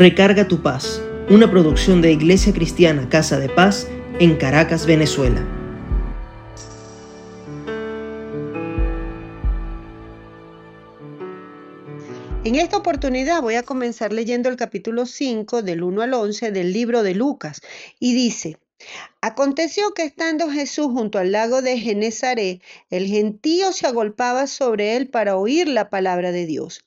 Recarga tu paz, una producción de Iglesia Cristiana Casa de Paz en Caracas, Venezuela. En esta oportunidad voy a comenzar leyendo el capítulo 5 del 1 al 11 del libro de Lucas y dice, Aconteció que estando Jesús junto al lago de Genezaret, el gentío se agolpaba sobre él para oír la palabra de Dios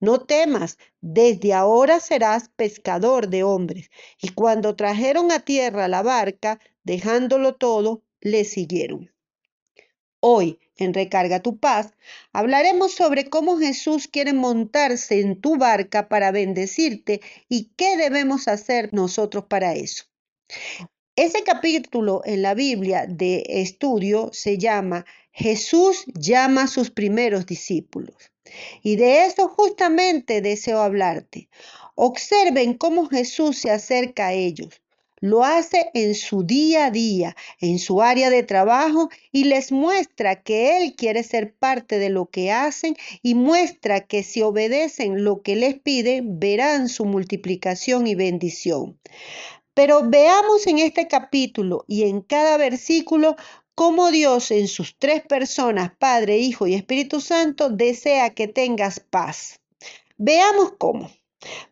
no temas, desde ahora serás pescador de hombres. Y cuando trajeron a tierra la barca, dejándolo todo, le siguieron. Hoy, en Recarga tu Paz, hablaremos sobre cómo Jesús quiere montarse en tu barca para bendecirte y qué debemos hacer nosotros para eso. Ese capítulo en la Biblia de estudio se llama Jesús llama a sus primeros discípulos. Y de eso justamente deseo hablarte. Observen cómo Jesús se acerca a ellos. Lo hace en su día a día, en su área de trabajo y les muestra que Él quiere ser parte de lo que hacen y muestra que si obedecen lo que les pide, verán su multiplicación y bendición. Pero veamos en este capítulo y en cada versículo cómo Dios en sus tres personas, Padre, Hijo y Espíritu Santo, desea que tengas paz. Veamos cómo.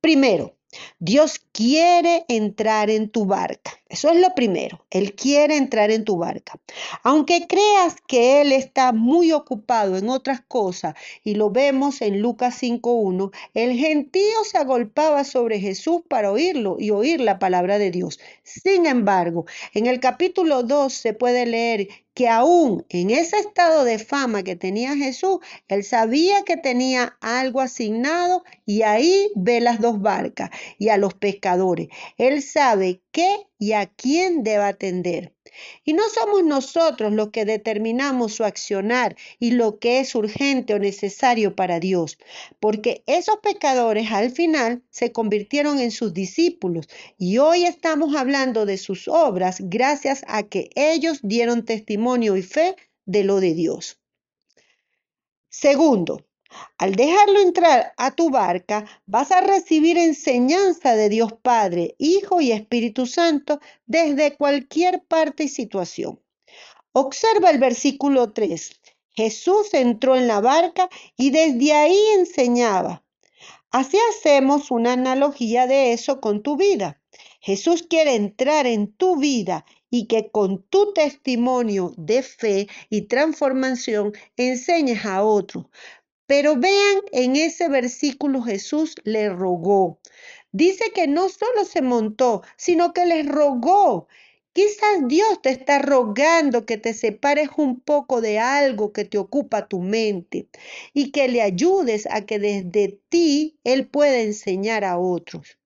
Primero, Dios quiere entrar en tu barca. Eso es lo primero. Él quiere entrar en tu barca. Aunque creas que Él está muy ocupado en otras cosas, y lo vemos en Lucas 5.1, el gentío se agolpaba sobre Jesús para oírlo y oír la palabra de Dios. Sin embargo, en el capítulo 2 se puede leer que aún en ese estado de fama que tenía Jesús, él sabía que tenía algo asignado y ahí ve las dos barcas y a los pescadores. Él sabe qué y a quién debe atender. Y no somos nosotros los que determinamos su accionar y lo que es urgente o necesario para Dios, porque esos pecadores al final se convirtieron en sus discípulos y hoy estamos hablando de sus obras gracias a que ellos dieron testimonio y fe de lo de Dios. Segundo, al dejarlo entrar a tu barca, vas a recibir enseñanza de Dios Padre, Hijo y Espíritu Santo desde cualquier parte y situación. Observa el versículo 3. Jesús entró en la barca y desde ahí enseñaba. Así hacemos una analogía de eso con tu vida. Jesús quiere entrar en tu vida y que con tu testimonio de fe y transformación enseñes a otros. Pero vean, en ese versículo Jesús le rogó. Dice que no solo se montó, sino que les rogó. Quizás Dios te está rogando que te separes un poco de algo que te ocupa tu mente y que le ayudes a que desde ti Él pueda enseñar a otros.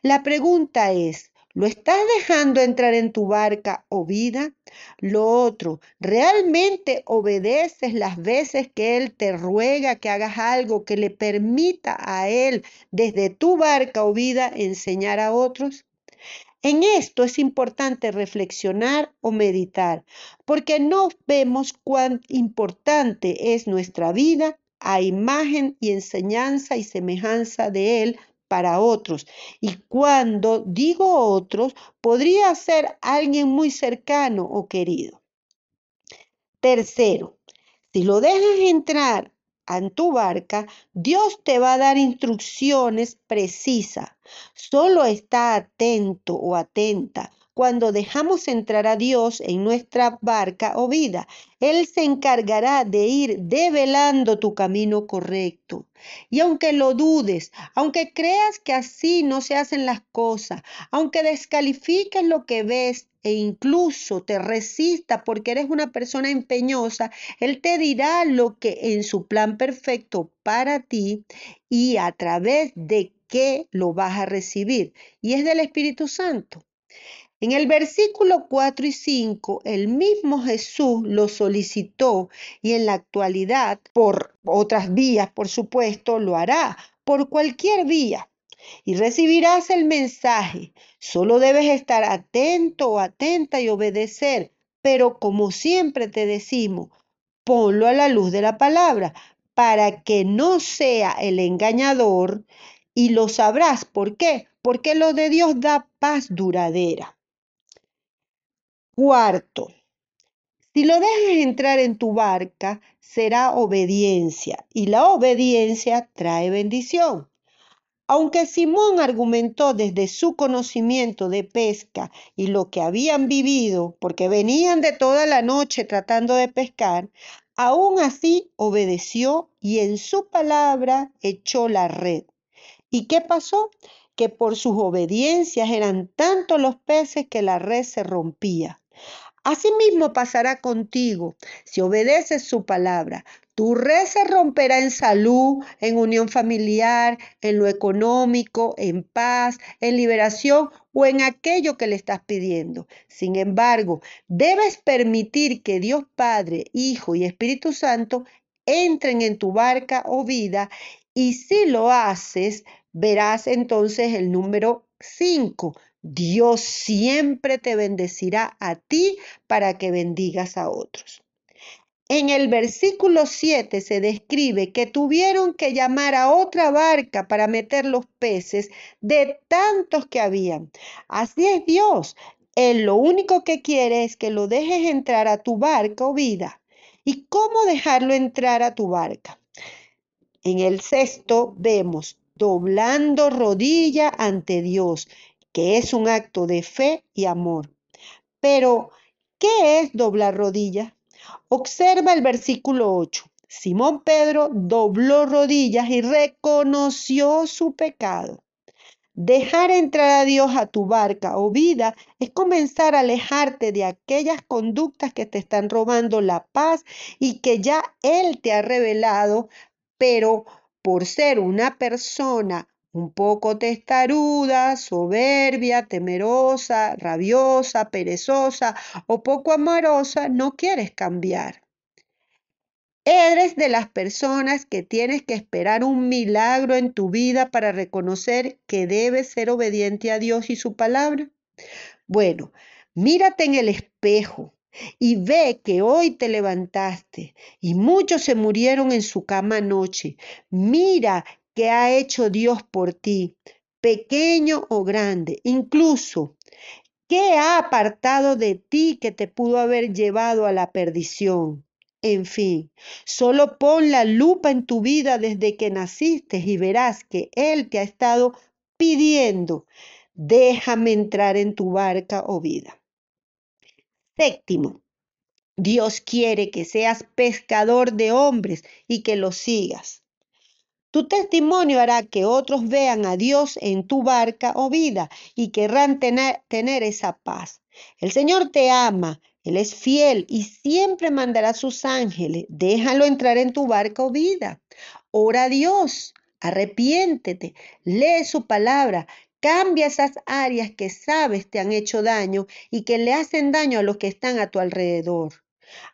La pregunta es, ¿Lo estás dejando entrar en tu barca o vida? Lo otro, ¿realmente obedeces las veces que Él te ruega que hagas algo que le permita a Él desde tu barca o vida enseñar a otros? En esto es importante reflexionar o meditar, porque no vemos cuán importante es nuestra vida a imagen y enseñanza y semejanza de Él para otros. Y cuando digo otros, podría ser alguien muy cercano o querido. Tercero, si lo dejas entrar en tu barca, Dios te va a dar instrucciones precisas. Solo está atento o atenta cuando dejamos entrar a Dios en nuestra barca o vida. Él se encargará de ir develando tu camino correcto. Y aunque lo dudes, aunque creas que así no se hacen las cosas, aunque descalifiques lo que ves e incluso te resista porque eres una persona empeñosa, Él te dirá lo que en su plan perfecto para ti y a través de qué lo vas a recibir. Y es del Espíritu Santo. En el versículo 4 y 5, el mismo Jesús lo solicitó y en la actualidad, por otras vías, por supuesto, lo hará, por cualquier vía. Y recibirás el mensaje. Solo debes estar atento o atenta y obedecer. Pero como siempre te decimos, ponlo a la luz de la palabra para que no sea el engañador y lo sabrás. ¿Por qué? Porque lo de Dios da paz duradera. Cuarto, si lo dejas entrar en tu barca, será obediencia y la obediencia trae bendición. Aunque Simón argumentó desde su conocimiento de pesca y lo que habían vivido, porque venían de toda la noche tratando de pescar, aún así obedeció y en su palabra echó la red. ¿Y qué pasó? Que por sus obediencias eran tantos los peces que la red se rompía. Asimismo pasará contigo si obedeces su palabra. Tu red se romperá en salud, en unión familiar, en lo económico, en paz, en liberación o en aquello que le estás pidiendo. Sin embargo, debes permitir que Dios Padre, Hijo y Espíritu Santo entren en tu barca o vida y si lo haces, verás entonces el número 5 Dios siempre te bendecirá a ti para que bendigas a otros. En el versículo 7 se describe que tuvieron que llamar a otra barca para meter los peces de tantos que habían. Así es Dios. Él lo único que quiere es que lo dejes entrar a tu barca o vida. ¿Y cómo dejarlo entrar a tu barca? En el sexto vemos doblando rodilla ante Dios que es un acto de fe y amor. Pero, ¿qué es doblar rodillas? Observa el versículo 8. Simón Pedro dobló rodillas y reconoció su pecado. Dejar entrar a Dios a tu barca o vida es comenzar a alejarte de aquellas conductas que te están robando la paz y que ya Él te ha revelado, pero por ser una persona un poco testaruda, soberbia, temerosa, rabiosa, perezosa o poco amorosa, no quieres cambiar. Eres de las personas que tienes que esperar un milagro en tu vida para reconocer que debes ser obediente a Dios y su palabra. Bueno, mírate en el espejo y ve que hoy te levantaste y muchos se murieron en su cama anoche. Mira que ha hecho Dios por ti, pequeño o grande, incluso ¿Qué ha apartado de ti que te pudo haber llevado a la perdición? En fin, solo pon la lupa en tu vida desde que naciste y verás que Él te ha estado pidiendo, déjame entrar en tu barca o vida. Séptimo, Dios quiere que seas pescador de hombres y que lo sigas. Tu testimonio hará que otros vean a Dios en tu barca o vida y querrán tener, esa paz. El Señor te ama, Él es fiel y siempre mandará sus ángeles. Déjalo entrar en tu barca o vida. Ora a Dios, arrepiéntete, lee su palabra, cambia esas áreas que sabes te han hecho daño y que le hacen daño a los que están a tu alrededor.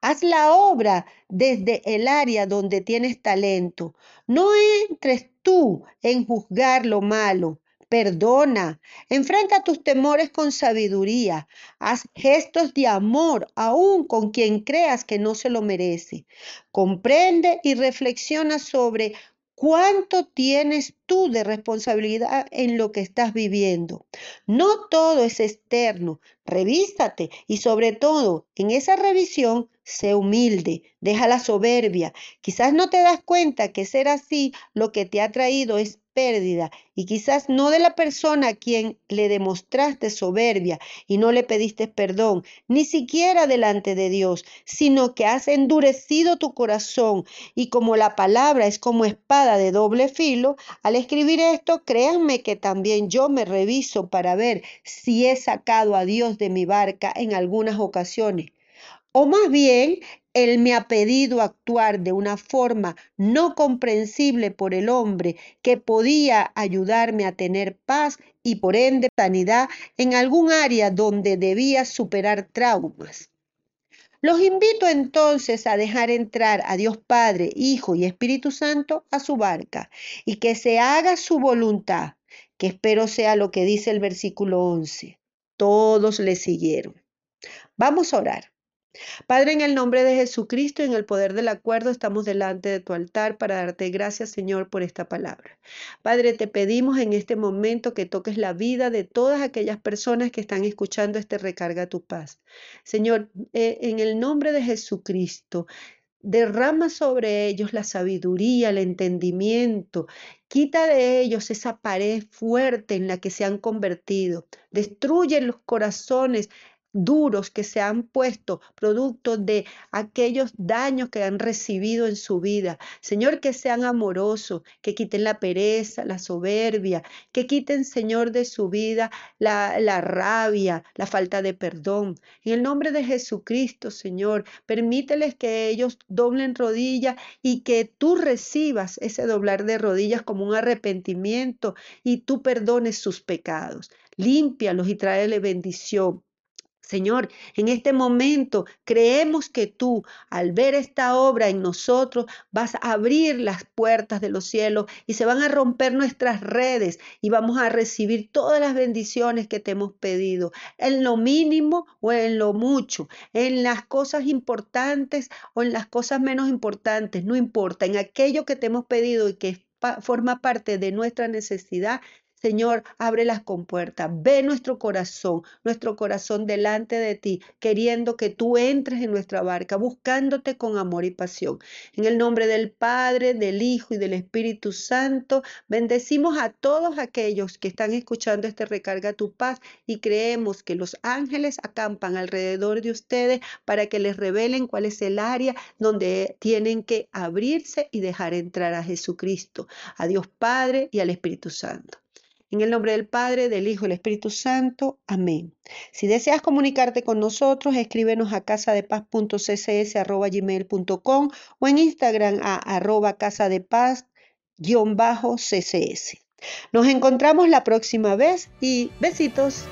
Haz la obra desde el área donde tienes talento. No entres tú en juzgar lo malo, Perdona, enfrenta tus temores con sabiduría, haz gestos de amor aún con quien creas que no se lo merece. Comprende y reflexiona sobre ¿Cuánto tienes tú de responsabilidad en lo que estás viviendo? No todo es externo. Revístate y sobre todo en esa revisión sé humilde, deja la soberbia. Quizás no te das cuenta que ser así lo que te ha traído es pérdida y quizás no de la persona a quien le demostraste soberbia y no le pediste perdón, ni siquiera delante de Dios, sino que has endurecido tu corazón y como la palabra es como espada de doble filo, al escribir esto, créanme que también yo me reviso para ver si he sacado a Dios de mi barca en algunas ocasiones. O más bien, Él me ha pedido actuar de una forma no comprensible por el hombre que podía ayudarme a tener paz y por ende sanidad en algún área donde debía superar traumas. Los invito entonces a dejar entrar a Dios Padre, Hijo y Espíritu Santo a su barca y que se haga su voluntad, que espero sea lo que dice el versículo 11. Todos le siguieron. Vamos a orar. Padre, en el nombre de Jesucristo y en el poder del acuerdo, estamos delante de tu altar para darte gracias, Señor, por esta palabra. Padre, te pedimos en este momento que toques la vida de todas aquellas personas que están escuchando este recarga tu paz. Señor, eh, en el nombre de Jesucristo, derrama sobre ellos la sabiduría, el entendimiento, quita de ellos esa pared fuerte en la que se han convertido, destruye los corazones duros que se han puesto producto de aquellos daños que han recibido en su vida. Señor, que sean amorosos, que quiten la pereza, la soberbia, que quiten, Señor, de su vida la, la rabia, la falta de perdón. En el nombre de Jesucristo, Señor, permíteles que ellos doblen rodillas y que tú recibas ese doblar de rodillas como un arrepentimiento y tú perdones sus pecados. Límpialos y tráele bendición. Señor, en este momento creemos que tú, al ver esta obra en nosotros, vas a abrir las puertas de los cielos y se van a romper nuestras redes y vamos a recibir todas las bendiciones que te hemos pedido, en lo mínimo o en lo mucho, en las cosas importantes o en las cosas menos importantes, no importa, en aquello que te hemos pedido y que forma parte de nuestra necesidad, Señor, abre las compuertas, ve nuestro corazón, nuestro corazón delante de ti, queriendo que tú entres en nuestra barca, buscándote con amor y pasión. En el nombre del Padre, del Hijo y del Espíritu Santo, bendecimos a todos aquellos que están escuchando este recarga tu paz y creemos que los ángeles acampan alrededor de ustedes para que les revelen cuál es el área donde tienen que abrirse y dejar entrar a Jesucristo, a Dios Padre y al Espíritu Santo. En el nombre del Padre, del Hijo y del Espíritu Santo. Amén. Si deseas comunicarte con nosotros, escríbenos a casadepaz.ccs.gmail.com o en Instagram a arroba casadepaz-ccs. Nos encontramos la próxima vez y besitos.